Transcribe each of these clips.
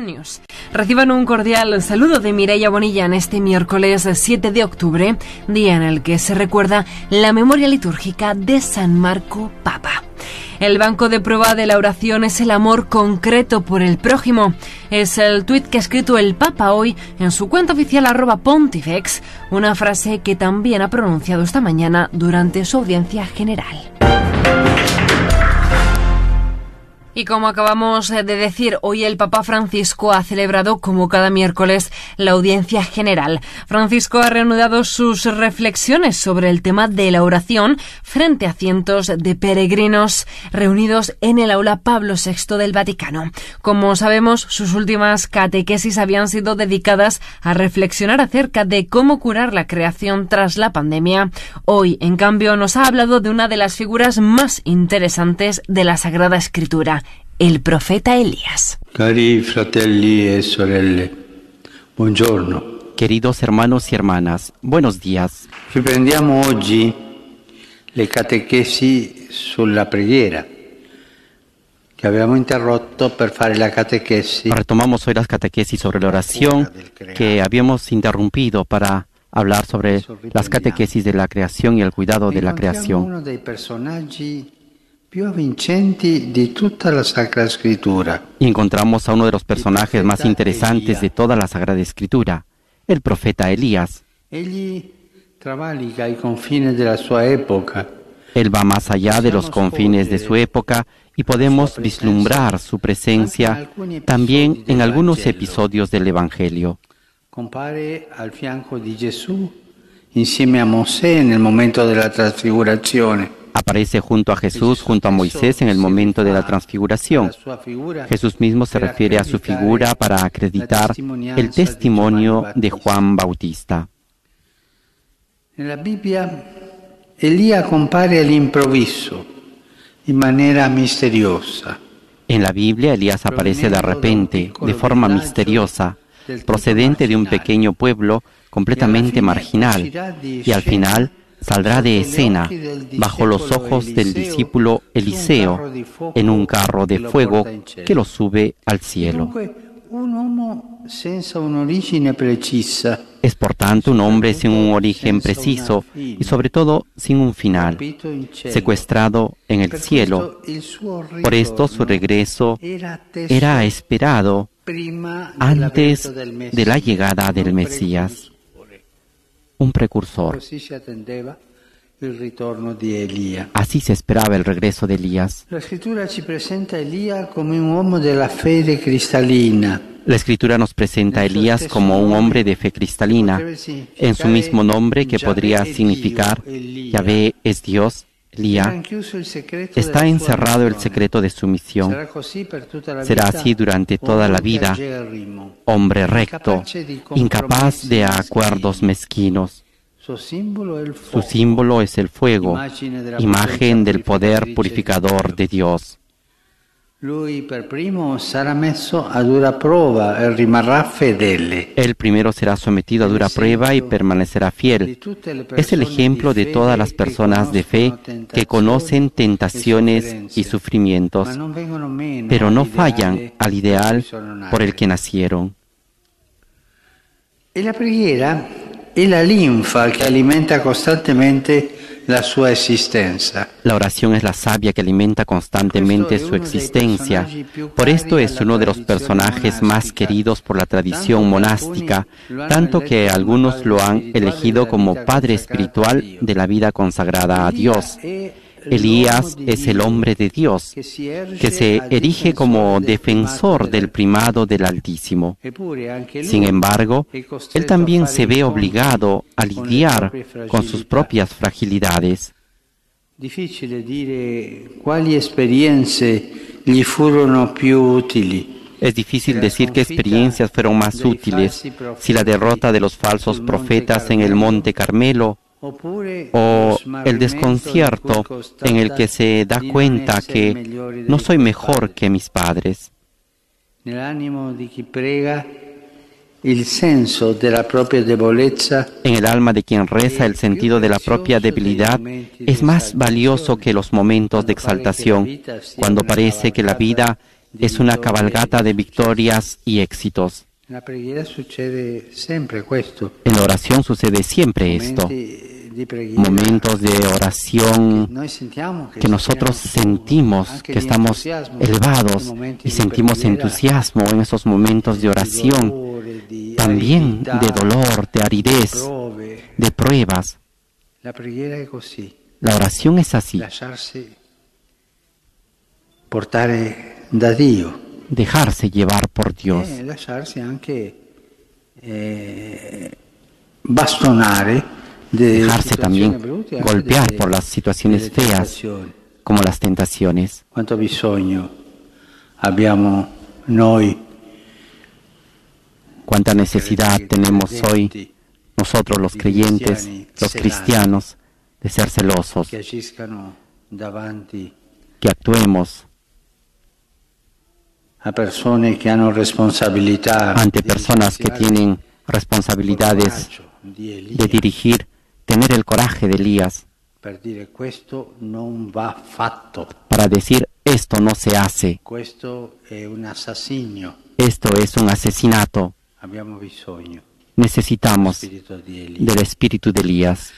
News. Reciban un cordial saludo de Mireia Bonilla en este miércoles 7 de octubre, día en el que se recuerda la memoria litúrgica de San Marco Papa. El banco de prueba de la oración es el amor concreto por el prójimo. Es el tuit que ha escrito el Papa hoy en su cuenta oficial arroba pontifex, una frase que también ha pronunciado esta mañana durante su audiencia general. Y como acabamos de decir, hoy el Papa Francisco ha celebrado, como cada miércoles, la audiencia general. Francisco ha reanudado sus reflexiones sobre el tema de la oración frente a cientos de peregrinos reunidos en el aula Pablo VI del Vaticano. Como sabemos, sus últimas catequesis habían sido dedicadas a reflexionar acerca de cómo curar la creación tras la pandemia. Hoy, en cambio, nos ha hablado de una de las figuras más interesantes de la Sagrada Escritura, el profeta Elías. Cari fratelli e sorelle, buongiorno. Queridos hermanos y hermanas, buenos días. Riprendiamo oggi le catechesi sulla preghiera che abbiamo interrotto per fare la catechesi. Retomamos hoy las catequesis sobre la oración que habíamos interrumpido para hablar sobre las catequesis de la creación y el cuidado de la creación. Y encontramos a uno de los personajes más interesantes de toda la Sagrada Escritura, el profeta Elías. Él va más allá de los confines de su época y podemos vislumbrar su presencia también en algunos episodios del Evangelio. Compare al fianco di Gesù insieme a Mosè nel momento della trasfigurazione. Aparece junto a Jesús, junto a Moisés en el momento de la transfiguración. Jesús mismo se refiere a su figura para acreditar el testimonio de Juan Bautista. Nella Bibbia Elia compare all'improvviso, in maniera misteriosa. En la Biblia, Elías aparece de repente, de forma misteriosa, procedente de un pequeño pueblo completamente marginal, y al final saldrá de escena bajo los ojos del discípulo Eliseo en un carro de fuego que lo sube al cielo. Es por tanto un hombre sin un origen preciso y sobre todo sin un final, secuestrado en el cielo. Por esto su regreso era esperado antes de la llegada del Mesías. Un precursor. Así se esperaba el regreso de Elías. La scrittura ci presenta Elia come un uomo della fede cristallina. La escritura nos presenta a Elías como un hombre de fe cristalina, en su mismo nombre que podría significar Yahvé es Dios, Está encerrado el secreto de su misión. Será así durante toda la vida, hombre recto, incapaz de acuerdos mezquinos. Su símbolo es el fuego, imagen del poder purificador de Dios. Lui per primo sarà messo a dura prova e rimarrà fedele. Él primero será sometido a dura prueba y permanecerá fiel. Es el ejemplo de todas las personas de fe que conocen tentaciones y sufrimientos, pero no fallan al ideal por el que nacieron. E la preghiera è la linfa che alimenta costantemente la sua esistenza. La oración es la savia que alimenta constantemente su existencia. Por esto es uno de los personajes más queridos por la tradición monástica, tanto que algunos lo han elegido como padre espiritual de la vida consagrada a Dios. Elías es el hombre de Dios, que se erige como defensor del primado del Altísimo. Sin embargo, él también se ve obligado a lidiar con sus propias fragilidades. Es difícil decir qué experiencias fueron más útiles, si la derrota de los falsos profetas en el Monte Carmelo o el desconcierto en el que se da cuenta que no soy mejor que mis padres. En el alma de quien reza el sentido de la propia debilidad es más valioso que los momentos de exaltación, cuando parece que la vida es una cabalgata de victorias y éxitos. En la oración sucede siempre esto. Momentos de oración que nosotros sentimos que estamos elevados y sentimos entusiasmo en esos momentos de oración, también de dolor, de aridez, de pruebas. La oración es así, portare da Dio dejarse llevar por Dios, e lasciarsi anche eh, bastonare de dejarse también golpear por las situaciones feas como las tentaciones. Quanto bisogno abbiamo noi Cuánta necesidad tenemos hoy nosotros los creyentes, los cristianos, de ser celosos, que actuemos ante personas que tienen responsabilidades de dirigir, tener el coraje de Elías. Para decir esto no se hace, esto es un asesinato, necesitamos del espíritu de Elías.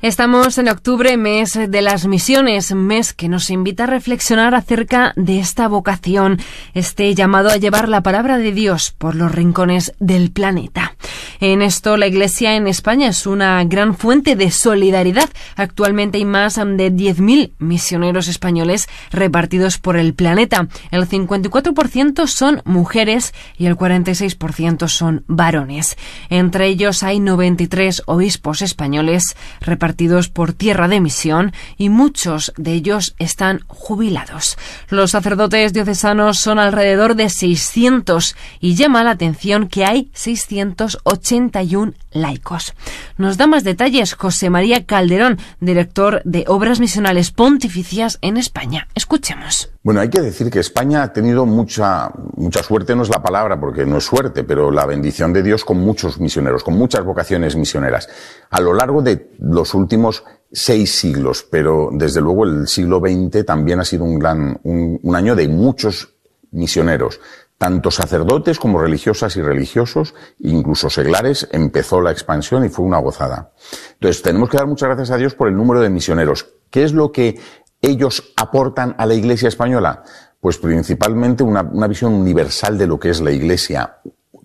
Estamos en octubre, mes de las misiones, mes que nos invita a reflexionar acerca de esta vocación, este llamado a llevar la palabra de Dios por los rincones del planeta. En esto, la Iglesia en España es una gran fuente de solidaridad. Actualmente hay más de 10.000 misioneros españoles repartidos por el planeta. El 54% son mujeres y el 46% son varones. Entre ellos hay 93 obispos españoles repartidos por tierra de misión y muchos de ellos están jubilados. Los sacerdotes diocesanos son alrededor de 600 y llama la atención que hay 681 laicos. Nos da más detalles José María Calderón, director de Obras Misionales Pontificias en España. Escuchemos. Bueno, hay que decir que España ha tenido mucha, mucha suerte, no es la palabra porque no es suerte, pero la bendición de Dios con muchos misioneros, con muchas vocaciones misioneras, a lo largo de los últimos seis siglos, pero desde luego el siglo XX también ha sido un gran, un, año de muchos misioneros, tanto sacerdotes como religiosas y religiosos, incluso seglares, empezó la expansión y fue una gozada. Entonces, tenemos que dar muchas gracias a Dios por el número de misioneros. ¿Qué es lo que ellos aportan a la Iglesia española? Pues principalmente una, visión universal de lo que es la Iglesia,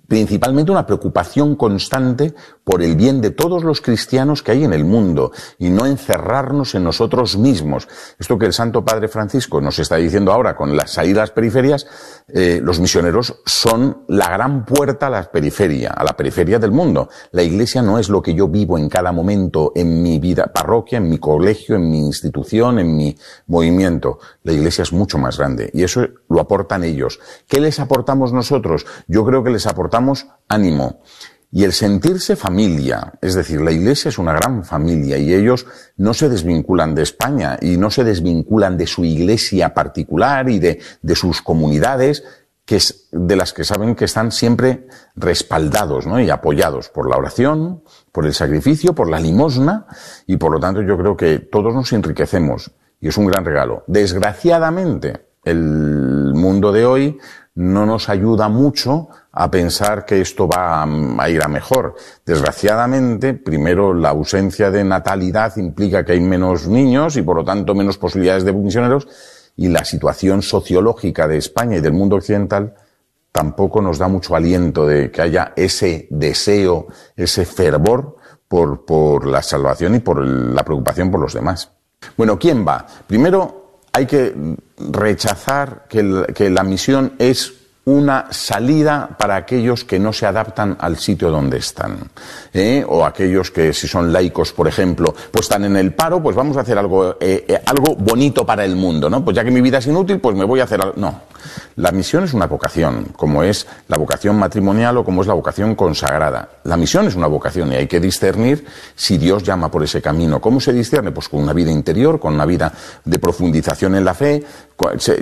principalmente una preocupación constante por el bien de todos los cristianos que hay en el mundo y no encerrarnos en nosotros mismos. Esto que el Santo Padre Francisco nos está diciendo ahora con las salidas periferias, eh, los misioneros son la gran puerta a la periferia, a la periferia del mundo. La Iglesia no es lo que yo vivo en cada momento en mi vida parroquia, en mi colegio, en mi institución, en mi movimiento. La Iglesia es mucho más grande y eso lo aportan ellos. ¿Qué les aportamos nosotros? Yo creo que les aportamos ánimo y el sentirse familia, es decir, la Iglesia es una gran familia y ellos no se desvinculan de España y no se desvinculan de su Iglesia particular y de, de sus comunidades, que es, de las que saben que están siempre respaldados ¿no? y apoyados por la oración, por el sacrificio, por la limosna y por lo tanto yo creo que todos nos enriquecemos y es un gran regalo. Desgraciadamente, el mundo de hoy no nos ayuda mucho a pensar que esto va a ir a mejor. Desgraciadamente, primero, la ausencia de natalidad implica que hay menos niños y por lo tanto menos posibilidades de misioneros y la situación sociológica de España y del mundo occidental tampoco nos da mucho aliento de que haya ese deseo, ese fervor por, por la salvación y por la preocupación por los demás. Bueno, ¿quién va? Primero, hay que rechazar que, la misión es una salida para aquellos que no se adaptan al sitio donde están. ¿eh? O aquellos que, si son laicos, por ejemplo, pues están en el paro, pues vamos a hacer algo, eh, eh, algo bonito para el mundo, ¿no? Pues ya que mi vida es inútil, pues me voy a hacer algo. No. La misión es una vocación, como es la vocación matrimonial o como es la vocación consagrada. La misión es una vocación y hay que discernir si Dios llama por ese camino. ¿Cómo se discierne? Pues con una vida interior, con una vida de profundización en la fe.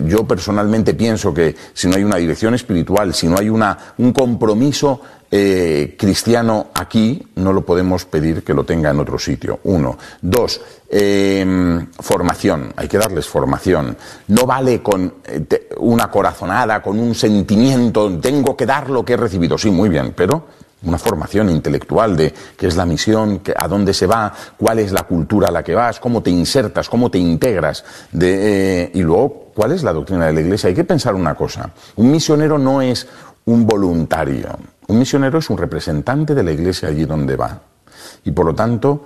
Yo personalmente pienso que si no hay una dirección espiritual, si no hay una, un compromiso eh, cristiano aquí, no lo podemos pedir que lo tenga en otro sitio. Uno. Dos, em, formación. Hay que darles formación. No vale con eh, una corazonada, con un sentimiento, tengo que dar lo que he recibido. Sí, muy bien, pero una formación intelectual de qué es la misión, a dónde se va, cuál es la cultura a la que vas, cómo te insertas, cómo te integras, de, eh, y luego cuál es la doctrina de la Iglesia. Hay que pensar una cosa, un misionero no es un voluntario, un misionero es un representante de la Iglesia allí donde va. Y por lo tanto,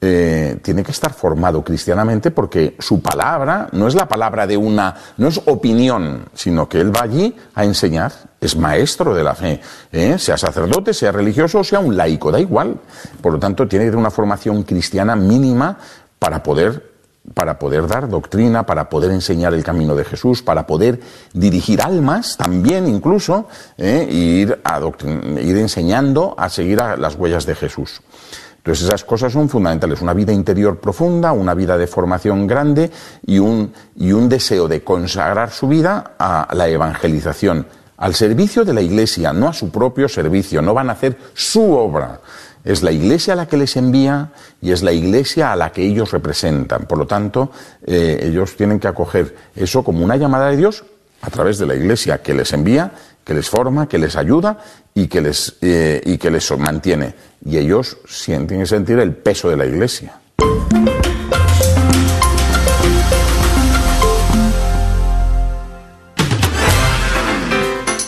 eh, tiene que estar formado cristianamente porque su palabra no es la palabra de una, no es opinión, sino que él va allí a enseñar, es maestro de la fe, ¿eh? sea sacerdote, sea religioso sea un laico, da igual. Por lo tanto, tiene que tener una formación cristiana mínima para poder para poder dar doctrina, para poder enseñar el camino de Jesús, para poder dirigir almas también incluso, ¿eh? ir, a ir enseñando a seguir a las huellas de Jesús. Entonces esas cosas son fundamentales, una vida interior profunda, una vida de formación grande y un, y un deseo de consagrar su vida a la evangelización, al servicio de la Iglesia, no a su propio servicio, no van a hacer su obra. Es la Iglesia a la que les envía y es la Iglesia a la que ellos representan. Por lo tanto, eh, ellos tienen que acoger eso como una llamada de Dios a través de la Iglesia que les envía, que les forma, que les ayuda y que les, eh, y que les mantiene. Y ellos sienten y sentir el peso de la Iglesia.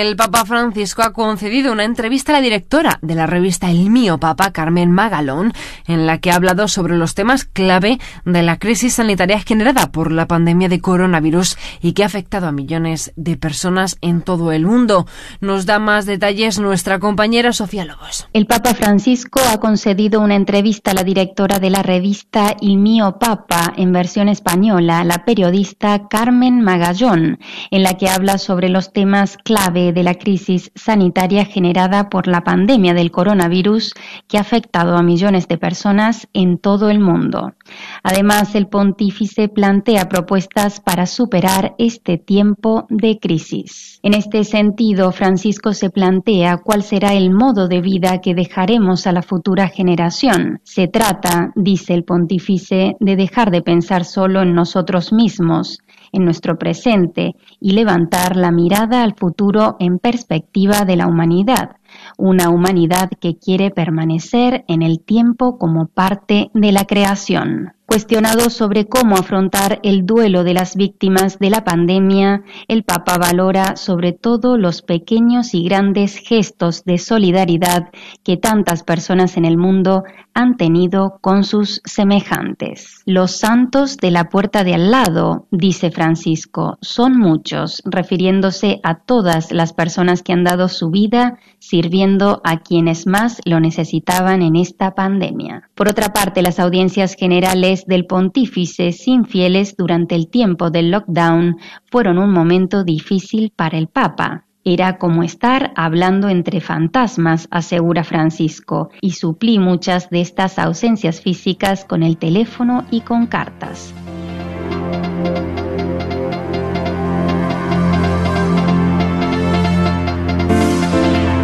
El Papa Francisco ha concedido una entrevista a la directora de la revista El Mío Papa, Carmen Magalón, en la que ha hablado sobre los temas clave de la crisis sanitaria generada por la pandemia de coronavirus y que ha afectado a millones de personas en todo el mundo. Nos da más detalles nuestra compañera Sofía Lobos. El Papa Francisco ha concedido una entrevista a la directora de la revista El Mío Papa, en versión española, la periodista Carmen Magallón, en la que habla sobre los temas clave de la crisis sanitaria generada por la pandemia del coronavirus que ha afectado a millones de personas en todo el mundo. Además, el pontífice plantea propuestas para superar este tiempo de crisis. En este sentido, Francisco se plantea cuál será el modo de vida que dejaremos a la futura generación. Se trata, dice el pontífice, de dejar de pensar solo en nosotros mismos, en nuestro presente y levantar la mirada al futuro en perspectiva de la humanidad, una humanidad que quiere permanecer en el tiempo como parte de la creación. Cuestionado sobre cómo afrontar el duelo de las víctimas de la pandemia, el Papa valora sobre todo los pequeños y grandes gestos de solidaridad que tantas personas en el mundo han tenido con sus semejantes. Los santos de la puerta de al lado, dice Francisco, son muchos, refiriéndose a todas las personas que han dado su vida sirviendo a quienes más lo necesitaban en esta pandemia. Por otra parte, las audiencias generales del pontífice sin fieles durante el tiempo del lockdown fueron un momento difícil para el Papa. Era como estar hablando entre fantasmas, asegura Francisco, y suplí muchas de estas ausencias físicas con el teléfono y con cartas.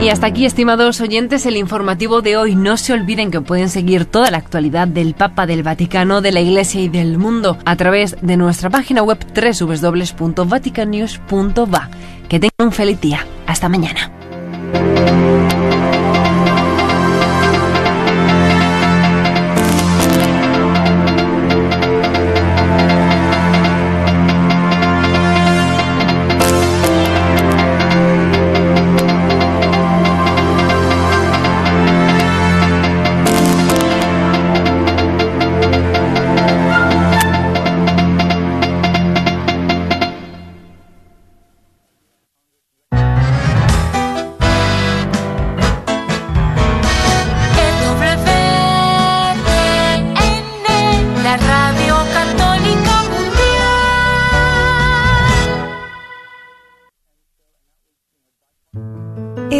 Y hasta aquí, estimados oyentes, el informativo de hoy. No se olviden que pueden seguir toda la actualidad del Papa, del Vaticano, de la Iglesia y del mundo a través de nuestra página web www.vaticanews.va. Que tengan un feliz día. Hasta mañana.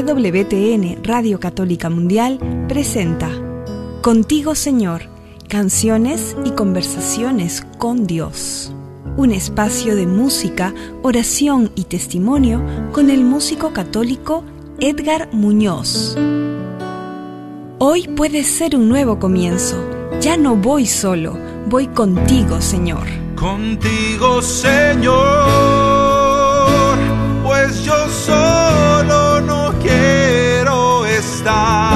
EWTN Radio Católica Mundial presenta Contigo Señor, canciones y conversaciones con Dios. Un espacio de música, oración y testimonio con el músico católico Edgar Muñoz. Hoy puede ser un nuevo comienzo. Ya no voy solo, voy contigo, Señor. Contigo, Señor, pues yo no quiero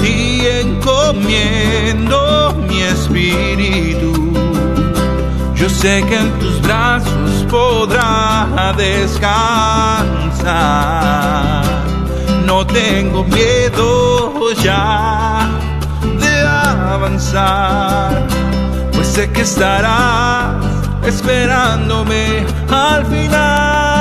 ti encomiendo mi espíritu. Yo sé que en tus brazos podrá descansar. No tengo miedo ya de avanzar, pues sé que estarás esperándome al final.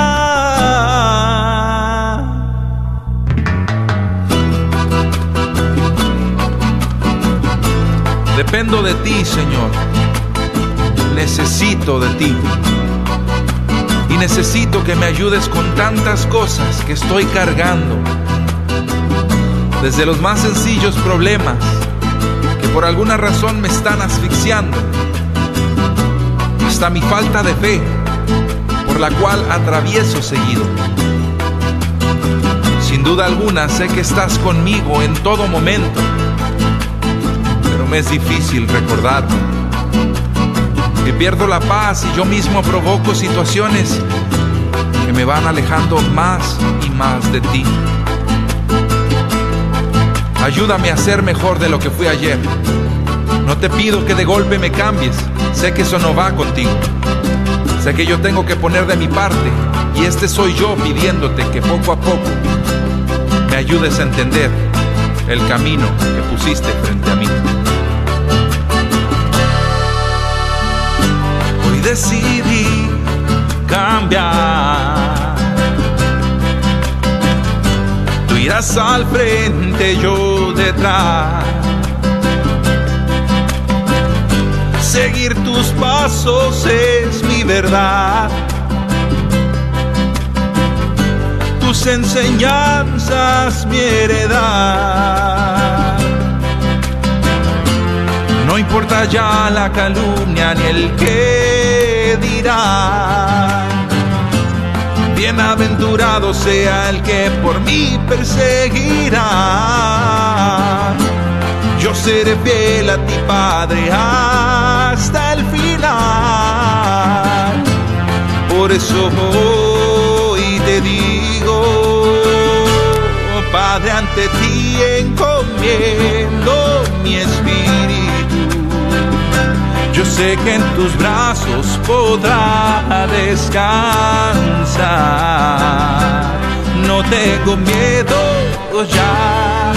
Dependo de ti, Señor. Necesito de ti. Y necesito que me ayudes con tantas cosas que estoy cargando. Desde los más sencillos problemas que por alguna razón me están asfixiando. Hasta mi falta de fe, por la cual atravieso seguido. Sin duda alguna sé que estás conmigo en todo momento me es difícil recordarlo. Que pierdo la paz y yo mismo provoco situaciones que me van alejando más y más de ti. Ayúdame a ser mejor de lo que fui ayer. No te pido que de golpe me cambies, sé que eso no va contigo. Sé que yo tengo que poner de mi parte y este soy yo pidiéndote que poco a poco me ayudes a entender el camino que pusiste frente a mí. Decidí cambiar. Tú irás al frente, yo detrás. Seguir tus pasos es mi verdad. tus enseñanzas mi heredad. No importa ya la calumnia ni el que dirá. Bienaventurado sea el que por mí perseguirá. Yo seré fiel a ti, Padre, hasta el final. Por eso hoy te digo, Padre, ante ti encomiendo mi espíritu. Yo sé que en tus brazos podrá descansar. No tengo miedo ya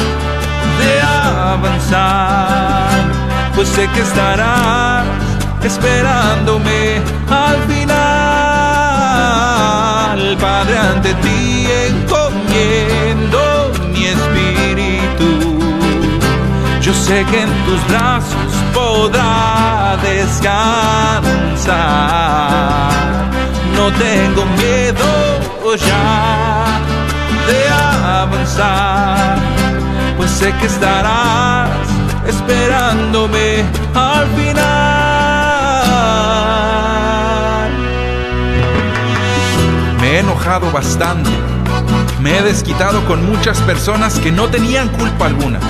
de avanzar, pues sé que estarás esperándome al final. Padre, ante ti encomiendo mi espíritu. Yo sé que en tus brazos podrá descansar. No tengo miedo ya de avanzar, pues sé que estarás esperándome al final. Me he enojado bastante, me he desquitado con muchas personas que no tenían culpa alguna.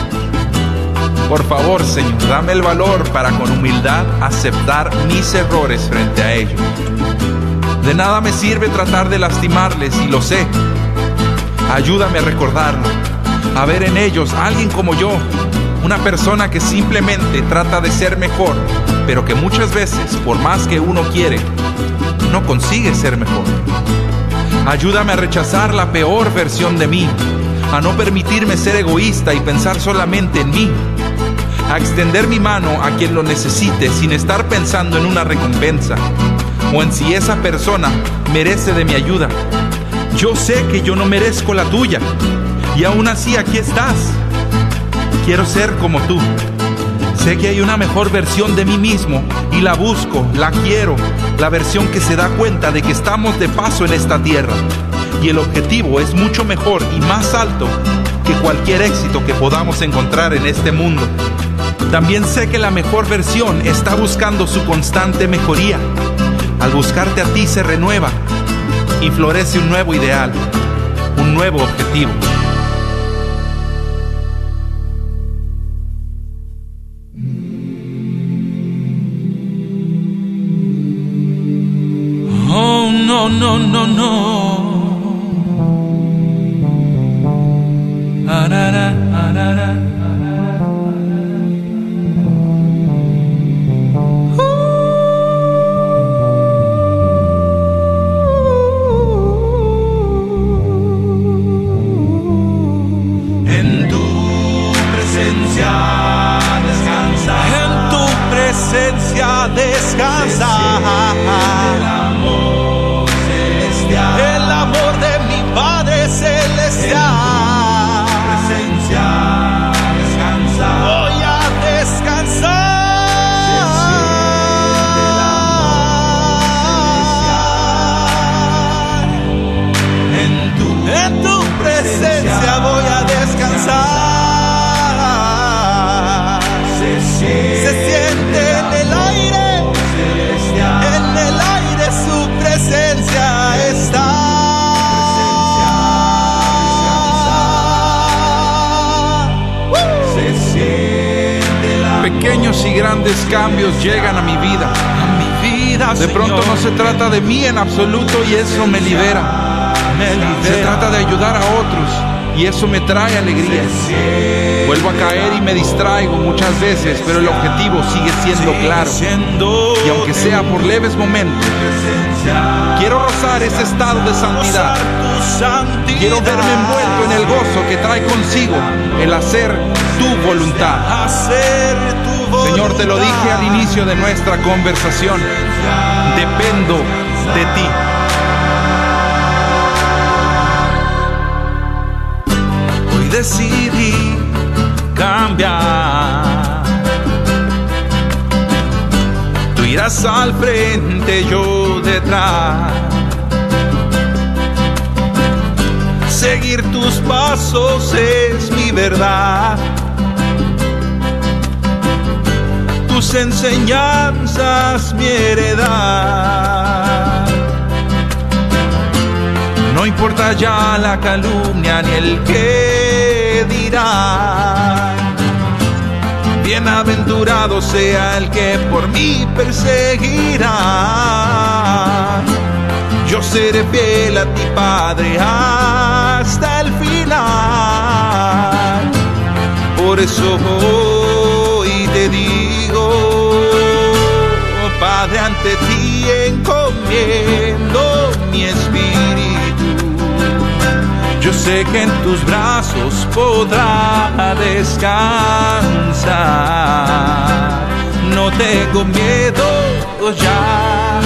Por favor, Señor, dame el valor para con humildad aceptar mis errores frente a ellos. De nada me sirve tratar de lastimarles y lo sé. Ayúdame a recordarlo, a ver en ellos alguien como yo, una persona que simplemente trata de ser mejor, pero que muchas veces, por más que uno quiere, no consigue ser mejor. Ayúdame a rechazar la peor versión de mí, a no permitirme ser egoísta y pensar solamente en mí, a extender mi mano a quien lo necesite sin estar pensando en una recompensa o en si esa persona merece de mi ayuda. Yo sé que yo no merezco la tuya y aún así aquí estás. Quiero ser como tú. Sé que hay una mejor versión de mí mismo y la busco, la quiero, la versión que se da cuenta de que estamos de paso en esta tierra y el objetivo es mucho mejor y más alto que cualquier éxito que podamos encontrar en este mundo. También sé que la mejor versión está buscando su constante mejoría. Al buscarte a ti se renueva y florece un nuevo ideal, un nuevo objetivo. Grandes cambios llegan a mi vida. A mi vida. De pronto no se trata de mí en absoluto y eso me libera. Se trata de ayudar a otros y eso me trae alegría. Vuelvo a caer y me distraigo muchas veces, pero el objetivo sigue siendo claro. Y aunque sea por leves momentos, quiero rozar ese estado de santidad. Quiero verme envuelto en el gozo que trae consigo el hacer tu voluntad. Señor, te lo dije al inicio de nuestra conversación. Dependo de ti. Hoy decidí cambiar. Tú irás al frente, yo detrás. Seguir tus pasos es mi verdad. Enseñanzas mi heredad. No importa ya la calumnia ni el que dirá. Bienaventurado sea el que por mí perseguirá. Yo seré fiel a ti, Padre, hasta el final. Por eso hoy te digo, Padre, ante ti encomiendo mi espíritu. Yo sé que en tus brazos podrá descansar. No tengo miedo ya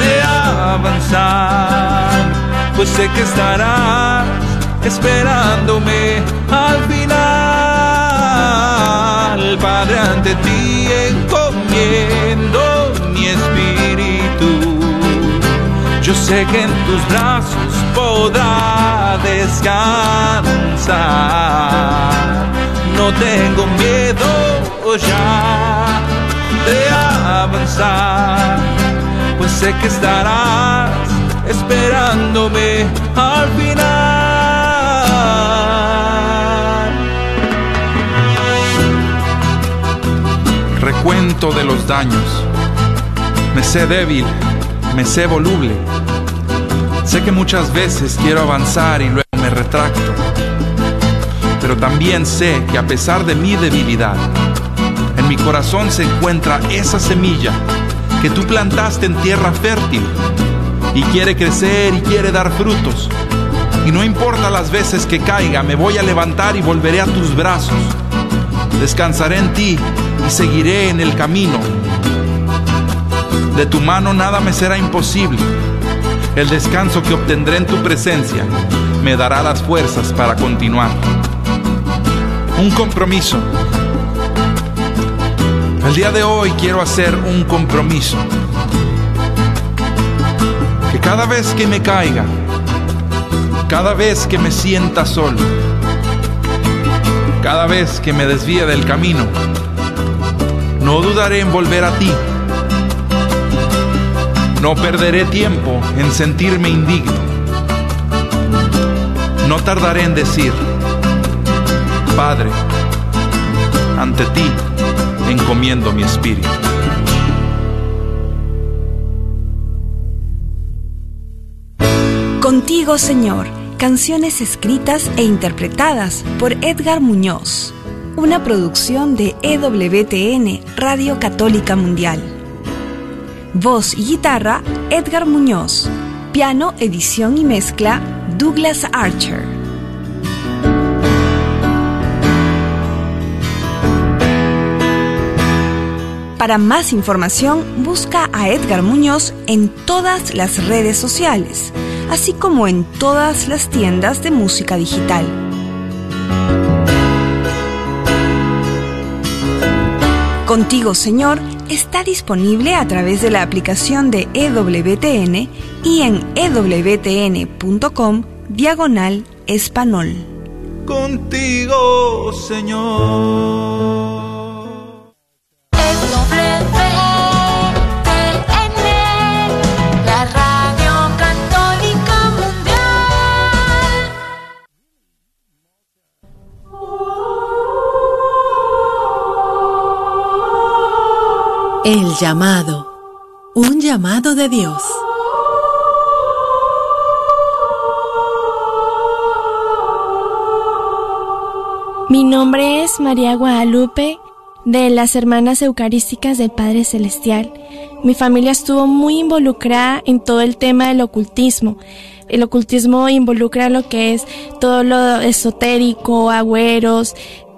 de avanzar, pues sé que estarás esperándome al final. Padre, ante ti encomiendo Sé que en tus brazos podrá descansar. No tengo miedo ya de avanzar, pues sé que estarás esperándome al final. cuento de los daños. Me sé débil, me sé voluble. Sé que muchas veces quiero avanzar y luego me retracto. Pero también sé que a pesar de mi debilidad, en mi corazón se encuentra esa semilla que tú plantaste en tierra fértil y quiere crecer y quiere dar frutos. Y no importa las veces que caiga, me voy a levantar y volveré a tus brazos. Descansaré en ti y seguiré en el camino. De tu mano nada me será imposible. El descanso que obtendré en tu presencia me dará las fuerzas para continuar. Un compromiso. El día de hoy quiero hacer un compromiso. Que cada vez que me caiga, cada vez que me sienta solo, cada vez que me desvíe del camino, no dudaré en volver a ti. No perderé tiempo en sentirme indigno. No tardaré en decir, Padre, ante ti encomiendo mi espíritu. Contigo, Señor, canciones escritas e interpretadas por Edgar Muñoz, una producción de EWTN, Radio Católica Mundial. Voz y guitarra, Edgar Muñoz. Piano, edición y mezcla, Douglas Archer. Para más información, busca a Edgar Muñoz en todas las redes sociales, así como en todas las tiendas de música digital. Contigo, Señor, está disponible a través de la aplicación de EWTN y en ewtn.com diagonal español. Contigo, Señor. El llamado. Un llamado de Dios. Mi nombre es María Guadalupe de las Hermanas Eucarísticas del Padre Celestial. Mi familia estuvo muy involucrada en todo el tema del ocultismo. El ocultismo involucra lo que es todo lo esotérico, agüeros.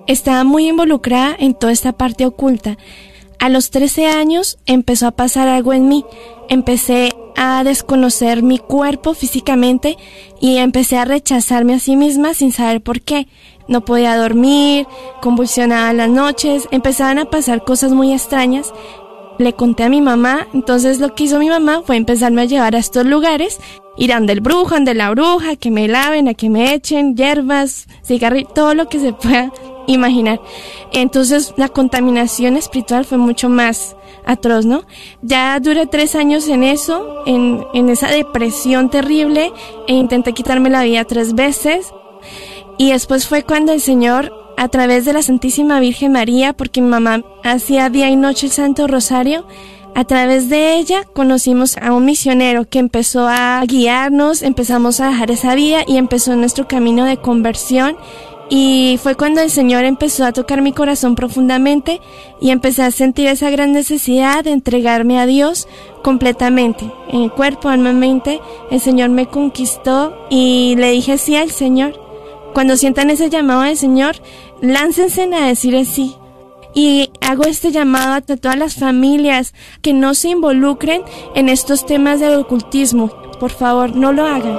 Estaba muy involucrada en toda esta parte oculta. A los 13 años empezó a pasar algo en mí. Empecé a desconocer mi cuerpo físicamente y empecé a rechazarme a sí misma sin saber por qué. No podía dormir, convulsionaba las noches, empezaban a pasar cosas muy extrañas. Le conté a mi mamá, entonces lo que hizo mi mamá fue empezarme a llevar a estos lugares, ir a del brujo, de la bruja, que me laven, a que me echen hierbas, cigarrillos, todo lo que se pueda imaginar. Entonces la contaminación espiritual fue mucho más atroz, ¿no? Ya duré tres años en eso, en, en esa depresión terrible, e intenté quitarme la vida tres veces. Y después fue cuando el Señor, a través de la Santísima Virgen María, porque mi mamá hacía día y noche el Santo Rosario, a través de ella conocimos a un misionero que empezó a guiarnos, empezamos a dejar esa vida y empezó nuestro camino de conversión. Y fue cuando el Señor empezó a tocar mi corazón profundamente y empecé a sentir esa gran necesidad de entregarme a Dios completamente, en cuerpo, alma, mente. El Señor me conquistó y le dije sí al Señor. Cuando sientan ese llamado del Señor, láncense a decir sí. Y hago este llamado a todas las familias que no se involucren en estos temas del ocultismo. Por favor, no lo hagan.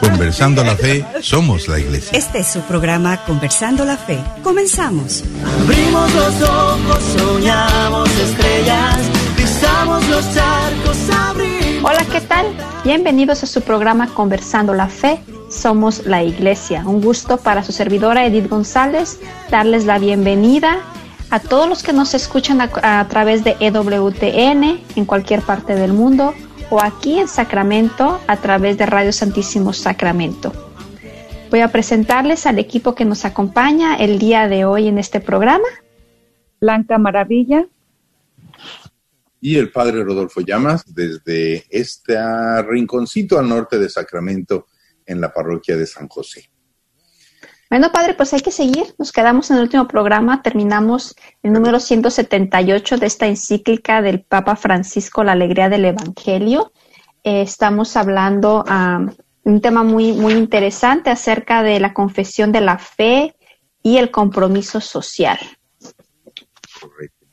Conversando la fe, somos la iglesia. Este es su programa Conversando la Fe. Comenzamos. Abrimos los ojos, soñamos estrellas, pisamos los charcos, abrimos. Hola, ¿qué tal? Bienvenidos a su programa Conversando la Fe. Somos la Iglesia. Un gusto para su servidora Edith González darles la bienvenida a todos los que nos escuchan a, a través de EWTN en cualquier parte del mundo o aquí en Sacramento a través de Radio Santísimo Sacramento. Voy a presentarles al equipo que nos acompaña el día de hoy en este programa. Blanca Maravilla. Y el padre Rodolfo Llamas desde este rinconcito al norte de Sacramento en la parroquia de San José. Bueno, padre, pues hay que seguir. Nos quedamos en el último programa. Terminamos el número 178 de esta encíclica del Papa Francisco, La Alegría del Evangelio. Eh, estamos hablando um, un tema muy, muy interesante acerca de la confesión de la fe y el compromiso social. Correcto.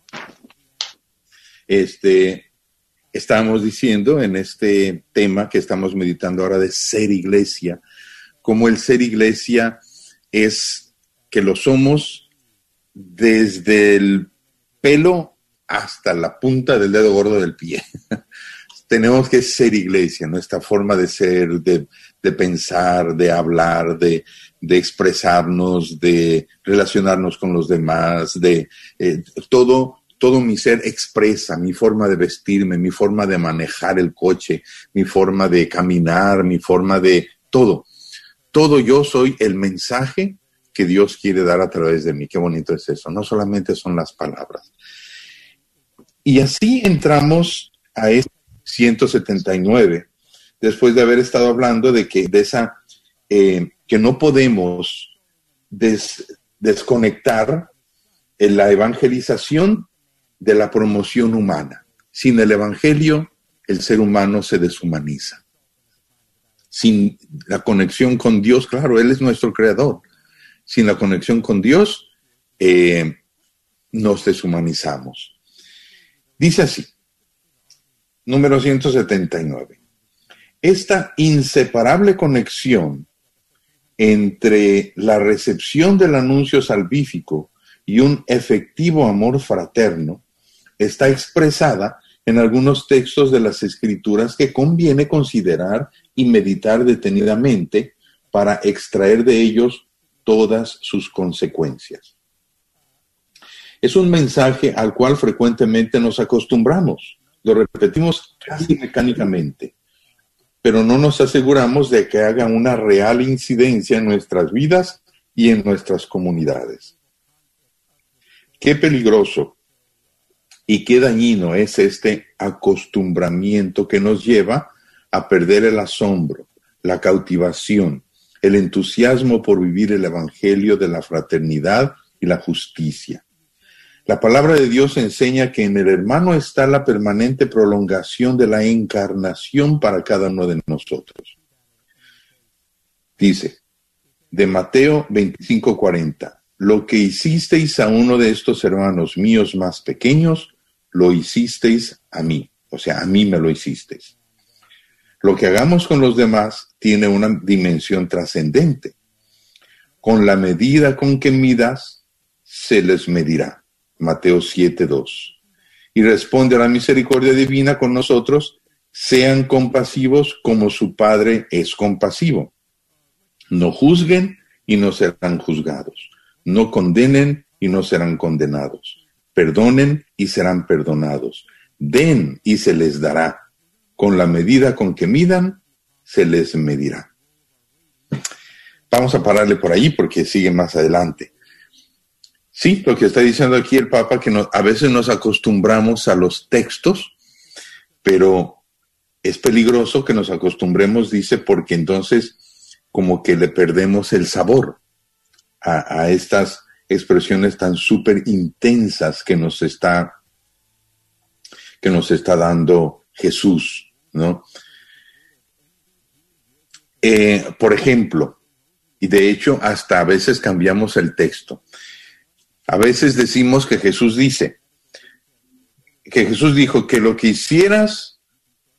Este, estábamos diciendo en este tema que estamos meditando ahora de ser iglesia, como el ser iglesia es que lo somos desde el pelo hasta la punta del dedo gordo del pie. Tenemos que ser iglesia, nuestra forma de ser, de, de pensar, de hablar, de, de, expresarnos, de relacionarnos con los demás, de eh, todo, todo mi ser expresa, mi forma de vestirme, mi forma de manejar el coche, mi forma de caminar, mi forma de todo. Todo yo soy el mensaje que Dios quiere dar a través de mí. Qué bonito es eso. No solamente son las palabras. Y así entramos a este 179, después de haber estado hablando de que de esa eh, que no podemos des, desconectar en la evangelización de la promoción humana. Sin el evangelio, el ser humano se deshumaniza. Sin la conexión con Dios, claro, Él es nuestro creador. Sin la conexión con Dios, eh, nos deshumanizamos. Dice así, número 179. Esta inseparable conexión entre la recepción del anuncio salvífico y un efectivo amor fraterno está expresada en algunos textos de las escrituras que conviene considerar y meditar detenidamente para extraer de ellos todas sus consecuencias. Es un mensaje al cual frecuentemente nos acostumbramos, lo repetimos casi mecánicamente, pero no nos aseguramos de que haga una real incidencia en nuestras vidas y en nuestras comunidades. Qué peligroso y qué dañino es este acostumbramiento que nos lleva a perder el asombro, la cautivación, el entusiasmo por vivir el Evangelio de la fraternidad y la justicia. La palabra de Dios enseña que en el hermano está la permanente prolongación de la encarnación para cada uno de nosotros. Dice, de Mateo 25:40, lo que hicisteis a uno de estos hermanos míos más pequeños, lo hicisteis a mí, o sea, a mí me lo hicisteis. Lo que hagamos con los demás tiene una dimensión trascendente. Con la medida con que midas, se les medirá. Mateo 7:2. Y responde a la misericordia divina con nosotros, sean compasivos como su Padre es compasivo. No juzguen y no serán juzgados. No condenen y no serán condenados. Perdonen y serán perdonados. Den y se les dará. Con la medida con que midan, se les medirá. Vamos a pararle por ahí porque sigue más adelante. Sí, lo que está diciendo aquí el Papa, que a veces nos acostumbramos a los textos, pero es peligroso que nos acostumbremos, dice, porque entonces como que le perdemos el sabor a, estas expresiones tan súper intensas que nos está que nos está dando Jesús, Eh, por ejemplo, y de hecho hasta a veces cambiamos el texto. A veces decimos que Jesús dice, que Jesús dijo que lo que hicieras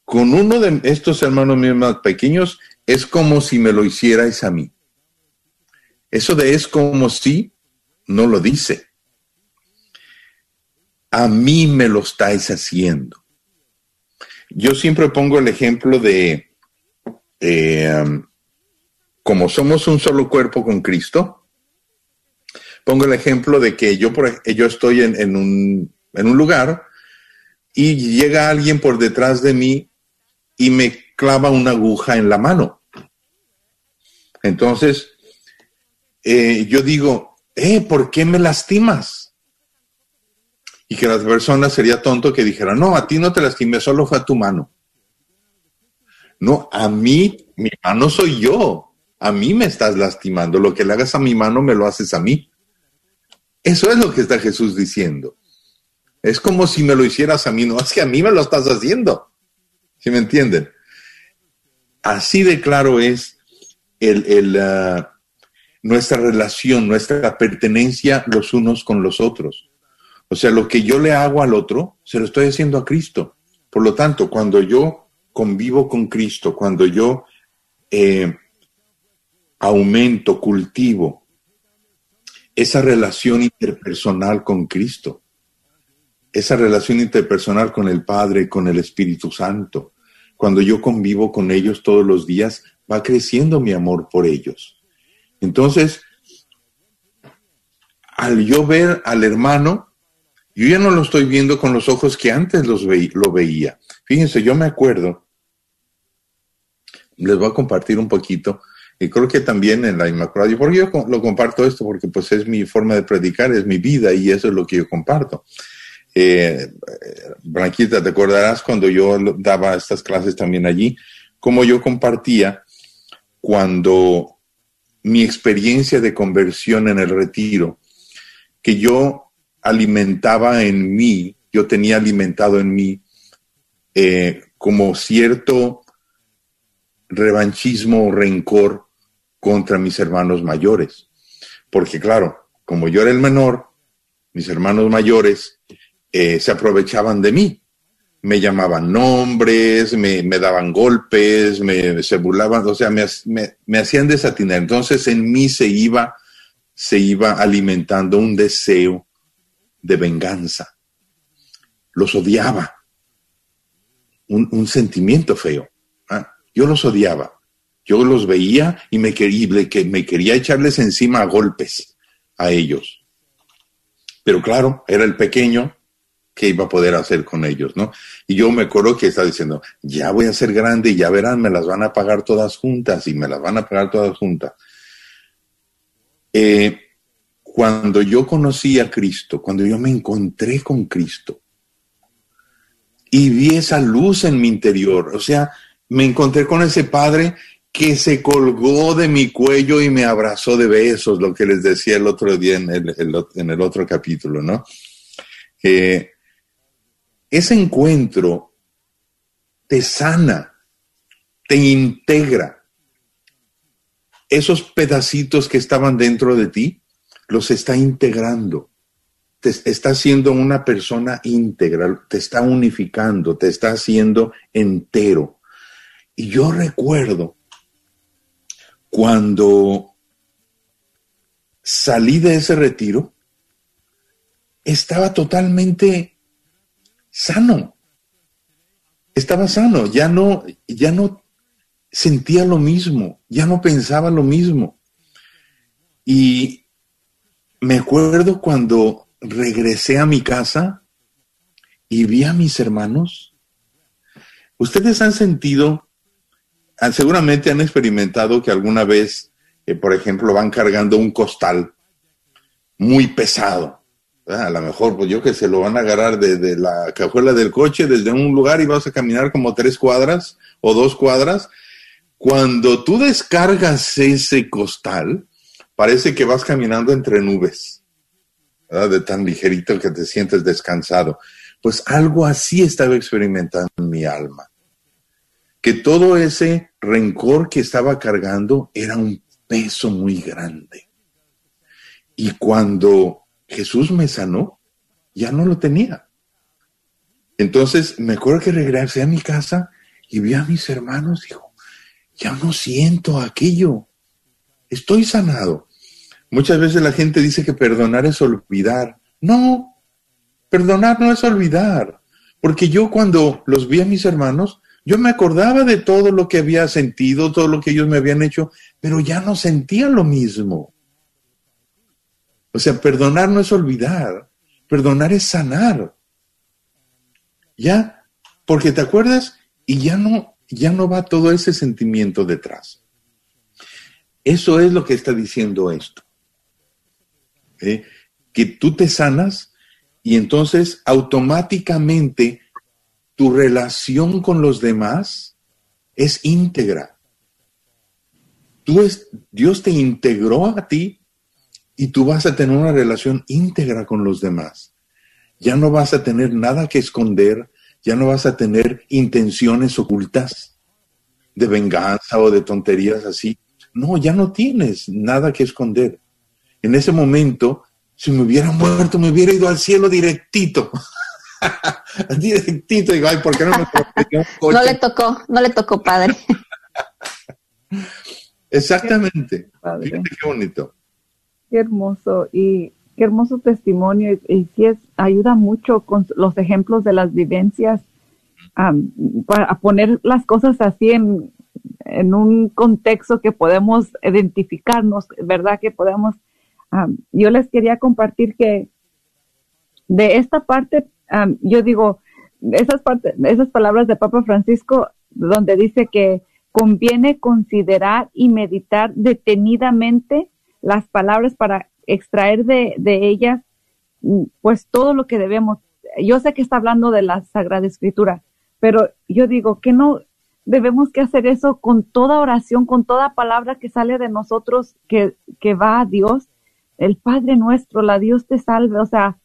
con uno de estos hermanos míos más pequeños es como si me lo hicierais a mí. Eso de es como si no lo dice. A mí me lo estáis haciendo. Yo siempre pongo el ejemplo de, eh, um, como somos un solo cuerpo con Cristo, pongo el ejemplo de que yo, por, yo estoy en, un, en un lugar y llega alguien por detrás de mí y me clava una aguja en la mano. Entonces, eh, yo digo, eh, ¿por qué me lastimas? Y que la persona sería tonto que dijera, no, a ti no te lastimé, solo fue a tu mano. No, a mí, mi mano soy yo. A mí me estás lastimando. Lo que le hagas a mi mano me lo haces a mí. Eso es lo que está Jesús diciendo. Es como si me lo hicieras a mí, no es que a mí me lo estás haciendo. ¿Sí me entienden? Así de claro es el, ah, nuestra relación, nuestra pertenencia los unos con los otros. O sea, lo que yo le hago al otro, se lo estoy haciendo a Cristo. Por lo tanto, cuando yo convivo con Cristo, cuando yo eh, aumento, cultivo esa relación interpersonal con Cristo, esa relación interpersonal con el Padre, con el Espíritu Santo, cuando yo convivo con ellos todos los días, va creciendo mi amor por ellos. Entonces, al yo ver al hermano, yo ya no lo estoy viendo con los ojos que antes los lo veía. Fíjense, yo me acuerdo, les voy a compartir un poquito, y creo que también en la Inmaculada, porque yo lo comparto esto, porque pues es mi forma de predicar, es mi vida y eso es lo que yo comparto. Eh, Blanquita, te acordarás cuando yo daba estas clases también allí, cómo yo compartía cuando mi experiencia de conversión en el retiro, que yo alimentaba en mí, yo tenía alimentado en mí eh, como cierto revanchismo o rencor contra mis hermanos mayores. Porque claro, como yo era el menor, mis hermanos mayores eh, se aprovechaban de mí me llamaban nombres, me, daban golpes, me, se burlaban, o sea, me, me, hacían desatinar. Entonces en mí se iba, se iba alimentando un deseo de venganza. Los odiaba. Un, sentimiento feo. ¿ah? Yo los odiaba. Yo los veía y me quería, que me quería echarles encima a golpes a ellos. Pero claro, era el pequeño, qué iba a poder hacer con ellos, ¿no? Y yo me acuerdo que estaba diciendo, ya voy a ser grande y ya verán, me las van a pagar todas juntas y me las van a pagar todas juntas. Eh, cuando yo conocí a Cristo, cuando yo me encontré con Cristo y vi esa luz en mi interior, o sea, me encontré con ese Padre que se colgó de mi cuello y me abrazó de besos, lo que les decía el otro día en el, otro capítulo, ¿no? Ese encuentro te sana, te integra. Esos pedacitos que estaban dentro de ti, los está integrando. Te está haciendo una persona íntegra, te está unificando, te está haciendo entero. Y yo recuerdo cuando salí de ese retiro, estaba totalmente sano. Estaba sano, ya no, ya no sentía lo mismo, ya no pensaba lo mismo. Y me acuerdo cuando regresé a mi casa y vi a mis hermanos. Ustedes han sentido, ah, seguramente han experimentado que alguna vez, eh, por ejemplo, van cargando un costal muy pesado a lo mejor, pues yo que se lo van a agarrar desde la cajuela del coche, desde un lugar y vas a caminar como tres cuadras o dos cuadras. Cuando tú descargas ese costal, parece que vas caminando entre nubes. De tan ligerito que te sientes descansado. Pues algo así estaba experimentando en mi alma. Que todo ese rencor que estaba cargando era un peso muy grande. Y cuando Jesús me sanó, ya no lo tenía. Entonces me acuerdo que regresé a mi casa y vi a mis hermanos, dijo, ya no siento aquello, estoy sanado. Muchas veces la gente dice que perdonar es olvidar. No, perdonar no es olvidar, porque yo cuando los vi a mis hermanos, yo me acordaba de todo lo que había sentido, todo lo que ellos me habían hecho, pero ya no sentía lo mismo. O sea, perdonar no es olvidar, perdonar es sanar. ¿Ya? Porque te acuerdas y ya no, ya no va todo ese sentimiento detrás. Eso es lo que está diciendo esto. ¿Eh? Que tú te sanas y entonces automáticamente tu relación con los demás es íntegra. Tú es, Dios te integró a ti y tú vas a tener una relación íntegra con los demás. Ya no vas a tener nada que esconder, ya no vas a tener intenciones ocultas de venganza o de tonterías así. No, ya no tienes nada que esconder. En ese momento, si me hubiera muerto, me hubiera ido al cielo directito. directito. Digo, ay, ¿por qué no me No le tocó, no le tocó, padre. Exactamente. Fíjate qué bonito. Qué hermoso. Y qué hermoso testimonio y, sí es, ayuda mucho con los ejemplos de las vivencias para poner las cosas así en, en, un contexto que podemos identificarnos, ¿verdad? Que podemos. Yo les quería compartir que de esta parte, yo digo, esas, partes, esas palabras de Papa Francisco, donde dice que conviene considerar y meditar detenidamente las palabras para extraer de, de ellas mm, pues todo lo que debemos. Yo sé que está hablando de la Sagrada Escritura, pero yo digo que no debemos que hacer eso con toda oración, con toda palabra que sale de nosotros, que, que va a Dios, el Padre nuestro, la Dios te salve. O sea,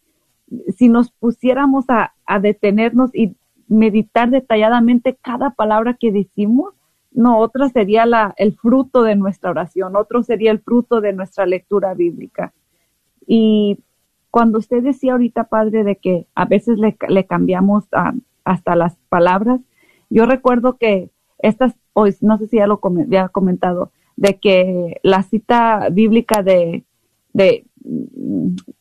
si nos pusiéramos a, detenernos y meditar detalladamente cada palabra que decimos, no, otra sería la, el fruto de nuestra oración, otro sería el fruto de nuestra lectura bíblica. Y cuando usted decía ahorita, padre, de que a veces le, cambiamos hasta las palabras, yo recuerdo que estas, hoy no sé si ya lo había comentado, de que la cita bíblica de, de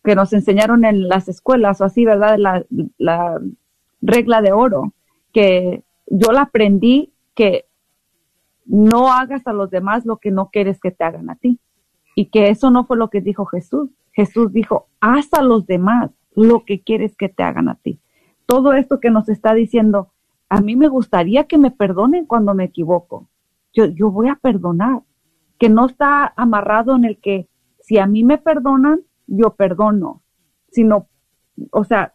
que nos enseñaron en las escuelas o así, ¿verdad? La, la regla de oro, que yo la aprendí que no hagas a los demás lo que no quieres que te hagan a ti. Y que eso no fue lo que dijo Jesús. Jesús dijo, haz a los demás lo que quieres que te hagan a ti. Todo esto que nos está diciendo, a mí me gustaría que me perdonen cuando me equivoco. Yo, yo voy a perdonar. Que no está amarrado en el que si a mí me perdonan, yo perdono. Sino, o sea,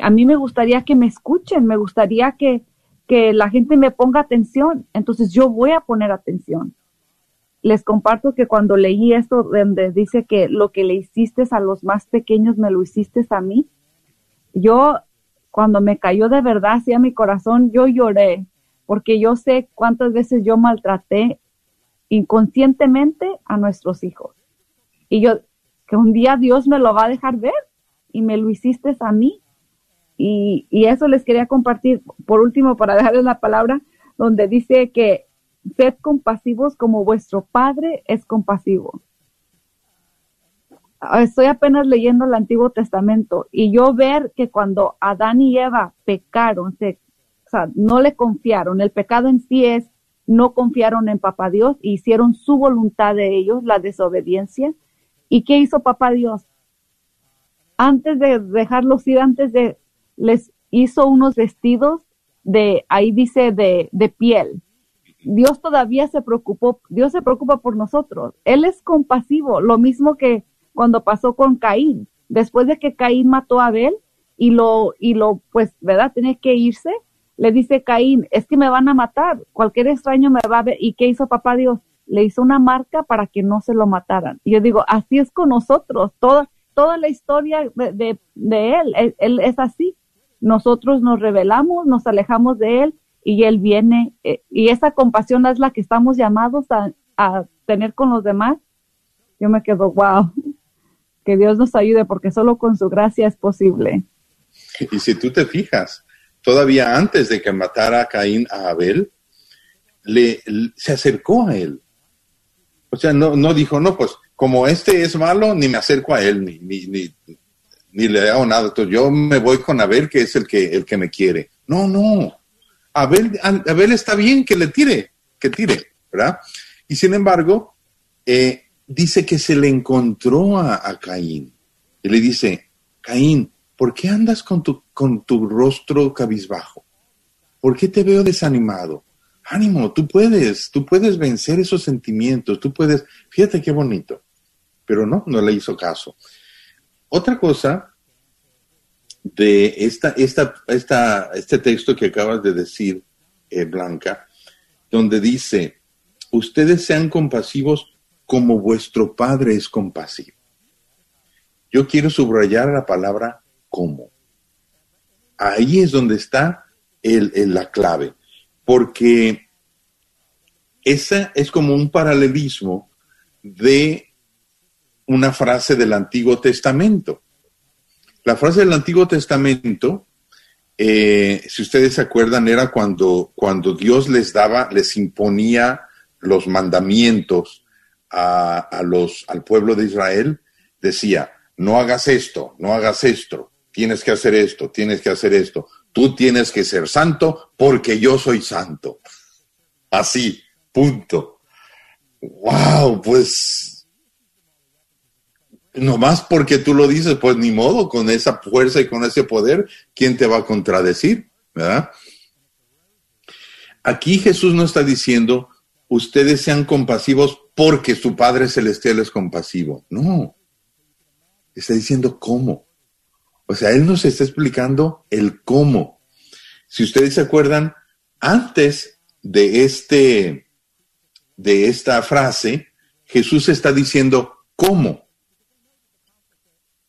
a mí me gustaría que me escuchen, me gustaría que, que la gente me ponga atención, entonces yo voy a poner atención. Les comparto que cuando leí esto donde dice que lo que le hiciste a los más pequeños me lo hiciste a mí, yo cuando me cayó de verdad hacia mi corazón, yo lloré, porque yo sé cuántas veces yo maltraté inconscientemente a nuestros hijos. Y yo, que un día Dios me lo va a dejar ver y me lo hiciste a mí. Y, eso les quería compartir. Por último, para dejarles la palabra, donde dice que sed compasivos como vuestro Padre es compasivo. Estoy apenas leyendo el Antiguo Testamento y yo ver que cuando Adán y Eva pecaron, se, o sea, no le confiaron, el pecado en sí es no confiaron en Papá Dios e hicieron su voluntad de ellos, la desobediencia. ¿Y qué hizo Papá Dios? Antes de dejarlos ir, antes de les hizo unos vestidos de, ahí dice, de, de piel. Dios todavía se preocupó, Dios se preocupa por nosotros. Él es compasivo, lo mismo que cuando pasó con Caín. Después de que Caín mató a Abel y lo, y lo, pues, ¿verdad? Tiene que irse. Le dice Caín, es que me van a matar, cualquier extraño me va a ver. ¿Y qué hizo papá Dios? Le hizo una marca para que no se lo mataran. Y yo digo, así es con nosotros, todo, toda la historia de, de, él. él. es así. Nosotros nos rebelamos, nos alejamos de él y él viene. eh, y esa compasión es la que estamos llamados a, tener con los demás. Yo me quedo, wow, que Dios nos ayude porque solo con su gracia es posible. Y si tú te fijas, todavía antes de que matara a Caín a Abel, le- se acercó a él. O sea, no, no dijo, no, pues como este es malo, ni me acerco a él, ni, ni, ni, ni le hago nada. Entonces yo me voy con Abel, que es el que, el que me quiere. No, no. Abel, Abel está bien que le tire, que tire, ¿verdad? Y sin embargo, eh, dice que se le encontró a, a Caín y le dice, Caín, ¿por qué andas con tu, con tu rostro cabizbajo? ¿Por qué te veo desanimado? Ánimo, tú puedes, tú puedes vencer esos sentimientos, tú puedes, fíjate qué bonito. Pero no, no le hizo caso. Otra cosa de esta, esta, esta, este texto que acabas de decir, eh, Blanca, donde dice, ustedes sean compasivos como vuestro Padre es compasivo. Yo quiero subrayar la palabra como. Ahí es donde está la clave, porque esa es como un paralelismo de una frase del Antiguo Testamento. La frase del Antiguo Testamento, eh, si ustedes se acuerdan, era cuando, cuando Dios les daba, les imponía los mandamientos a, los, al pueblo de Israel, decía, no hagas esto, no hagas esto, tienes que hacer esto, tienes que hacer esto, tú tienes que ser santo porque yo soy santo. Así, punto. Wow, pues nomás porque tú lo dices, pues ni modo, con esa fuerza y con ese poder, ¿quién te va a contradecir? ¿Verdad? Aquí Jesús no está diciendo, ustedes sean compasivos porque su Padre Celestial es compasivo. No. Está diciendo cómo. O sea, Él nos está explicando el cómo. Si ustedes se acuerdan, antes de este, de esta frase, Jesús está diciendo cómo.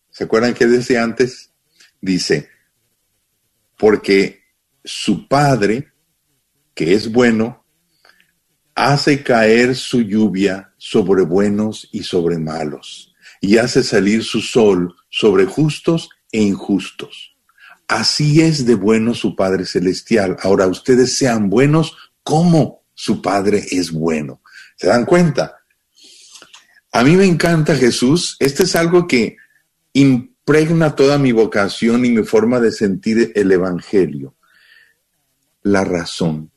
¿Se acuerdan qué decía antes? Dice, porque su Padre, que es bueno, hace caer su lluvia sobre buenos y sobre malos, y hace salir su sol sobre justos e injustos. Así es de bueno su Padre Celestial. Ahora ustedes sean buenos como su Padre es bueno. ¿Se dan cuenta? A mí me encanta Jesús. Este es algo que impregna toda mi vocación y mi forma de sentir el Evangelio. La razón.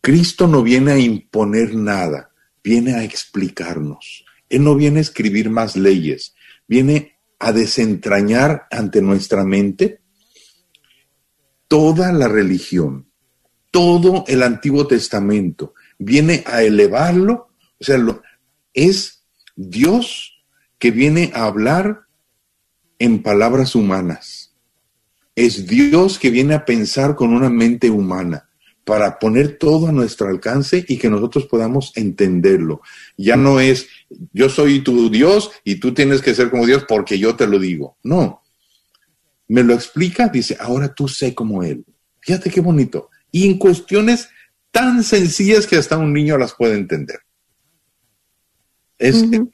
Cristo no viene a imponer nada, viene a explicarnos. Él no viene a escribir más leyes, viene a desentrañar ante nuestra mente toda la religión, todo el Antiguo Testamento, viene a elevarlo, o sea, es Dios que viene a hablar en palabras humanas. Es Dios que viene a pensar con una mente humana para poner todo a nuestro alcance y que nosotros podamos entenderlo. Ya no es yo soy tu Dios y tú tienes que ser como Dios porque yo te lo digo. No. Me lo explica, dice, ahora tú sé como Él. Fíjate qué bonito. Y en cuestiones tan sencillas que hasta un niño las puede entender. Es, Ujú.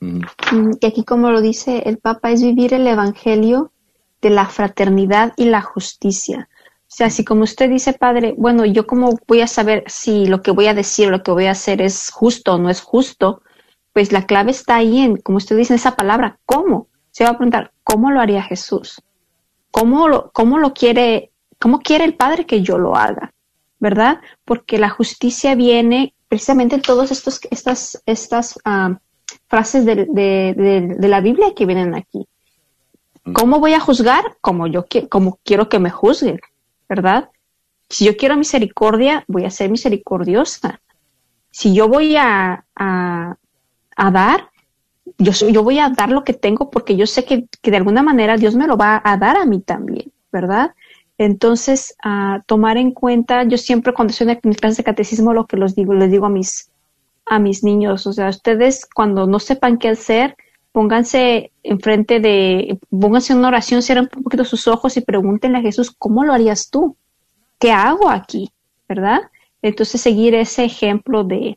Mm, Mm, Que aquí, como lo dice el Papa, es vivir el Evangelio de la fraternidad y la justicia. O sea, si como usted dice, Padre, bueno, yo cómo voy a saber si lo que voy a decir, lo que voy a hacer es justo o no es justo, pues la clave está ahí en, como usted dice, en esa palabra, ¿cómo? Se va a preguntar, ¿cómo lo haría Jesús? ¿Cómo lo, cómo lo quiere, cómo quiere el Padre que yo lo haga? ¿Verdad? Porque la justicia viene precisamente en todas estas, estas ah, frases de, de- de- de la Biblia que vienen aquí. ¿Cómo voy a juzgar? Como yo qui- como quiero que me juzguen, ¿verdad? Si yo quiero misericordia, voy a ser misericordiosa. Si yo voy a, a, a dar, yo, yo voy a dar lo que tengo porque yo sé que, que de alguna manera Dios me lo va a dar a mí también, ¿verdad? Entonces, tomar en cuenta, yo siempre cuando estoy en mis clases de catecismo, lo que los digo, les digo a mis, a mis niños, o sea, ustedes cuando no sepan qué hacer, pónganse enfrente de, pónganse en una oración, cierren un poquito sus ojos y pregúntenle a Jesús, ¿cómo lo harías tú? ¿Qué hago aquí? ¿Verdad? Entonces seguir ese ejemplo de,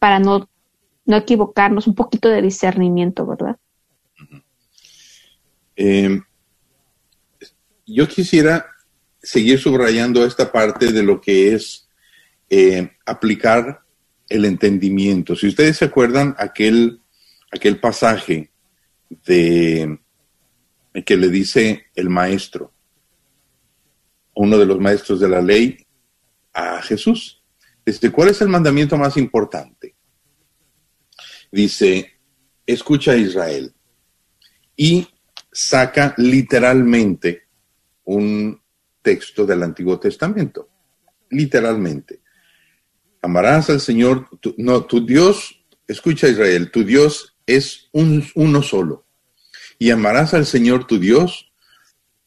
para no, no equivocarnos, un poquito de discernimiento, ¿verdad? Eh, yo quisiera seguir subrayando esta parte de lo que es eh, aplicar el entendimiento. Si ustedes se acuerdan aquel, aquel pasaje de que le dice el maestro, uno de los maestros de la ley, a Jesús. Dice, ¿cuál es el mandamiento más importante? Dice, escucha a Israel. Y saca literalmente un texto del Antiguo Testamento. Literalmente. Amarás al Señor, tu, no, tu Dios, escucha Israel, tu Dios es un, uno solo. Y amarás al Señor tu Dios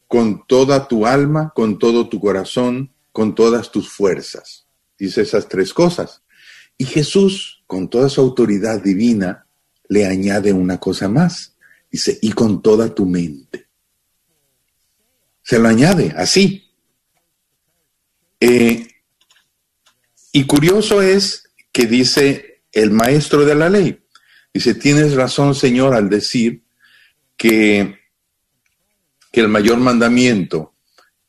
con toda tu alma, con todo tu corazón, con todas tus fuerzas. Dice esas tres cosas. Y Jesús, con toda su autoridad divina, le añade una cosa más. Dice, y con toda tu mente. Se lo añade así. Eh, y curioso es que dice el maestro de la ley, dice, tienes razón Señor al decir que, que el mayor mandamiento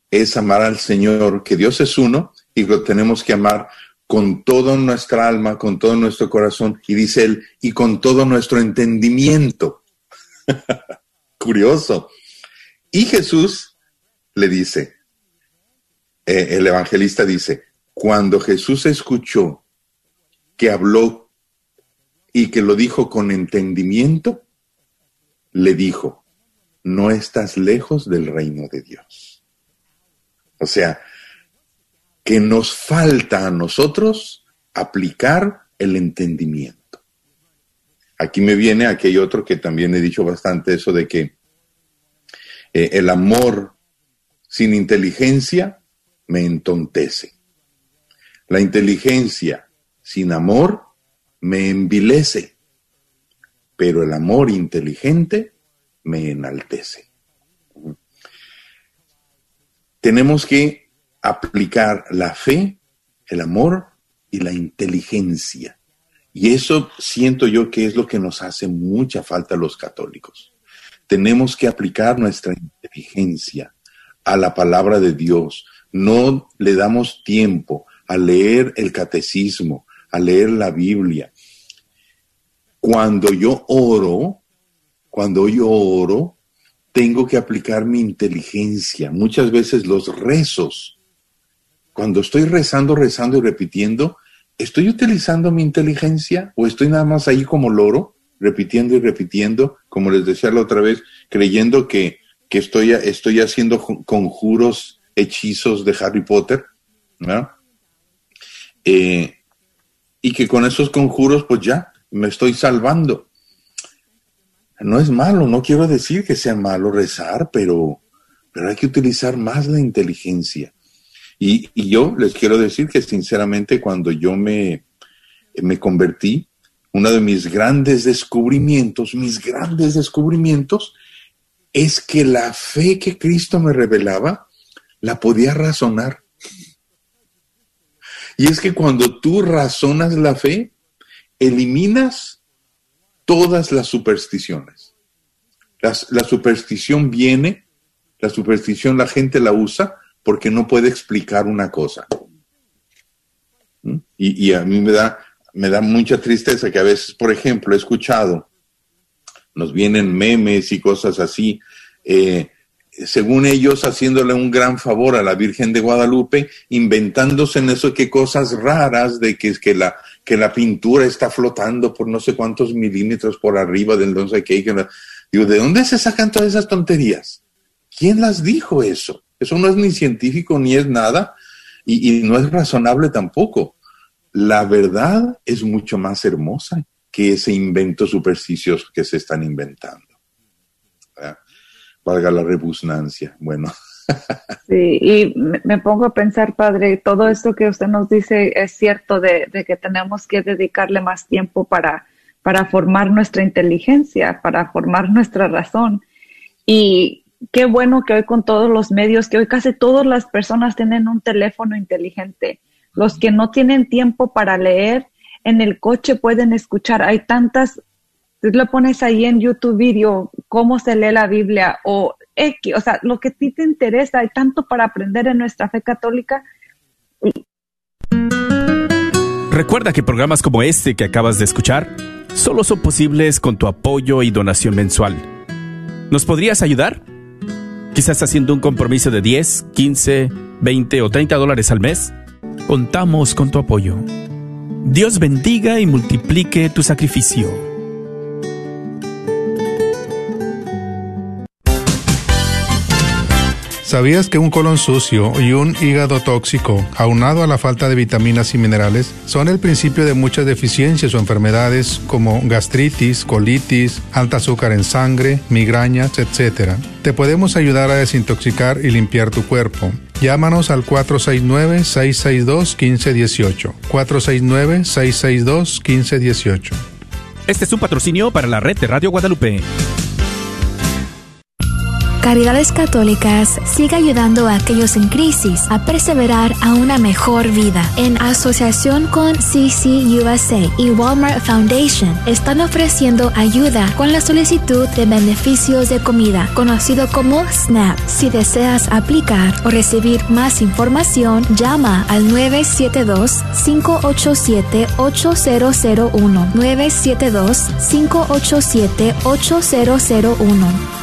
es amar al Señor, que Dios es uno y lo tenemos que amar con toda nuestra alma, con todo nuestro corazón, y dice él, y con todo nuestro entendimiento. Curioso. Y Jesús le dice, eh, el evangelista dice, cuando Jesús escuchó que habló y que lo dijo con entendimiento, le dijo, no estás lejos del reino de Dios. O sea, que nos falta a nosotros aplicar el entendimiento. Aquí me viene aquel otro que también he dicho bastante, eso de que eh, el amor sin inteligencia me entontece. La inteligencia sin amor me envilece, pero el amor inteligente me enaltece. Tenemos que aplicar la fe, el amor y la inteligencia. Y eso siento yo que es lo que nos hace mucha falta a los católicos. Tenemos que aplicar nuestra inteligencia a la palabra de Dios. No le damos tiempo a leer el catecismo, a leer la Biblia. Cuando yo oro, cuando yo oro, tengo que aplicar mi inteligencia. Muchas veces los rezos, cuando estoy rezando, rezando y repitiendo, ¿estoy utilizando mi inteligencia o estoy nada más ahí como loro, repitiendo y repitiendo, como les decía la otra vez, creyendo que, que estoy, estoy haciendo conjuros, hechizos de Harry Potter? ¿no? Eh, y que con esos conjuros, pues ya, me estoy salvando. No es malo, no quiero decir que sea malo rezar, pero, pero hay que utilizar más la inteligencia. Y, y yo les quiero decir que sinceramente cuando yo me, me convertí, uno de mis grandes descubrimientos, mis grandes descubrimientos, es que la fe que Cristo me revelaba, la podía razonar. Y es que cuando tú razonas la fe, eliminas todas las supersticiones. la superstición viene, la superstición la gente la usa porque no puede explicar una cosa. ¿Mm? Y, y, a mí me da, me da mucha tristeza que a veces, por ejemplo, he escuchado, nos vienen memes y cosas así, eh, según ellos, haciéndole un gran favor a la Virgen de Guadalupe, inventándose en eso que cosas raras de que, que, la, que la pintura está flotando por no sé cuántos milímetros por arriba del no sé digo, ¿de dónde se sacan todas esas tonterías? ¿Quién las dijo eso? Eso no es ni científico ni es nada y no es razonable tampoco. La verdad es mucho más hermosa que ese invento supersticioso que se están inventando valga la rebusnancia. Bueno. Sí, y me pongo a pensar, padre, todo esto que usted nos dice es cierto de, que tenemos que dedicarle más tiempo para, para formar nuestra inteligencia, para formar nuestra razón. Y qué bueno que hoy con todos los medios, que hoy casi todas las personas tienen un teléfono inteligente. Los que no tienen tiempo para leer, en el coche pueden escuchar. Hay tantas, tú le pones ahí en YouTube video cómo se lee la Biblia o X, o sea, lo que a ti te interesa, hay tanto para aprender en nuestra fe católica. Recuerda que programas como este que acabas de escuchar solo son posibles con tu apoyo y donación mensual. ¿Nos podrías ayudar? Quizás haciendo un compromiso de 10, 15, 20 o 30 dólares al mes. Contamos con tu apoyo. Dios bendiga y multiplique tu sacrificio. ¿Sabías que un colon sucio y un hígado tóxico, aunado a la falta de vitaminas y minerales, son el principio de muchas deficiencias o enfermedades como gastritis, colitis, alta azúcar en sangre, migrañas, etc.? Te podemos ayudar a desintoxicar y limpiar tu cuerpo. Llámanos al 469-662-1518. 469-662-1518. Este es un patrocinio para la red de Radio Guadalupe. Caridades Católicas sigue ayudando a aquellos en crisis a perseverar a una mejor vida. En asociación con CCUSA y Walmart Foundation están ofreciendo ayuda con la solicitud de beneficios de comida, conocido como SNAP. Si deseas aplicar o recibir más información, llama al 972-587-8001. 972-587-8001.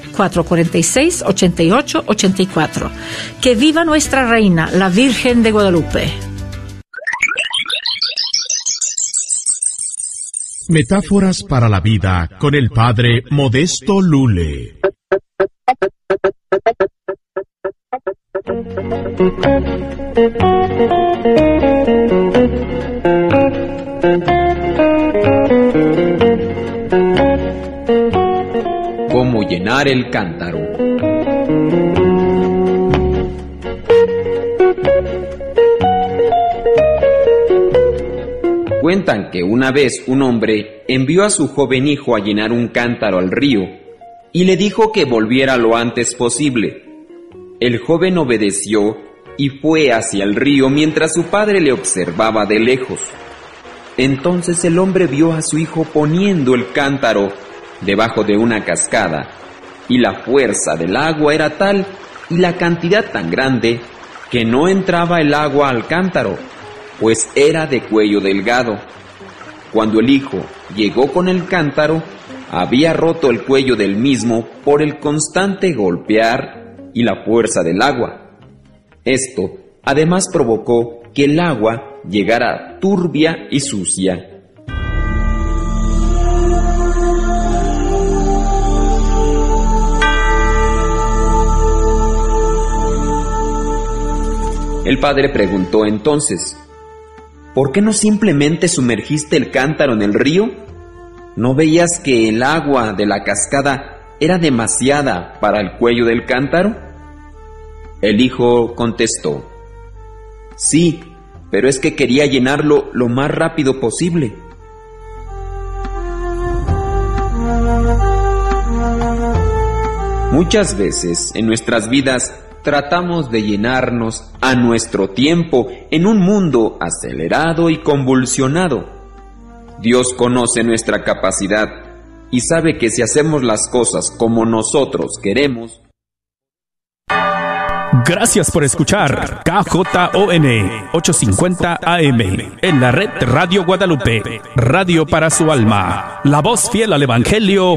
446-8884. Que viva nuestra reina, la Virgen de Guadalupe. Metáforas para la vida con el padre Modesto Lule. Llenar el cántaro. Cuentan que una vez un hombre envió a su joven hijo a llenar un cántaro al río y le dijo que volviera lo antes posible. El joven obedeció y fue hacia el río mientras su padre le observaba de lejos. Entonces el hombre vio a su hijo poniendo el cántaro debajo de una cascada, y la fuerza del agua era tal y la cantidad tan grande que no entraba el agua al cántaro, pues era de cuello delgado. Cuando el hijo llegó con el cántaro, había roto el cuello del mismo por el constante golpear y la fuerza del agua. Esto además provocó que el agua llegara turbia y sucia. El padre preguntó entonces, ¿por qué no simplemente sumergiste el cántaro en el río? ¿No veías que el agua de la cascada era demasiada para el cuello del cántaro? El hijo contestó, sí, pero es que quería llenarlo lo más rápido posible. Muchas veces en nuestras vidas tratamos de llenarnos a nuestro tiempo en un mundo acelerado y convulsionado. Dios conoce nuestra capacidad y sabe que si hacemos las cosas como nosotros queremos, Gracias por escuchar KJON 850 AM en la red Radio Guadalupe, radio para su alma, la voz fiel al Evangelio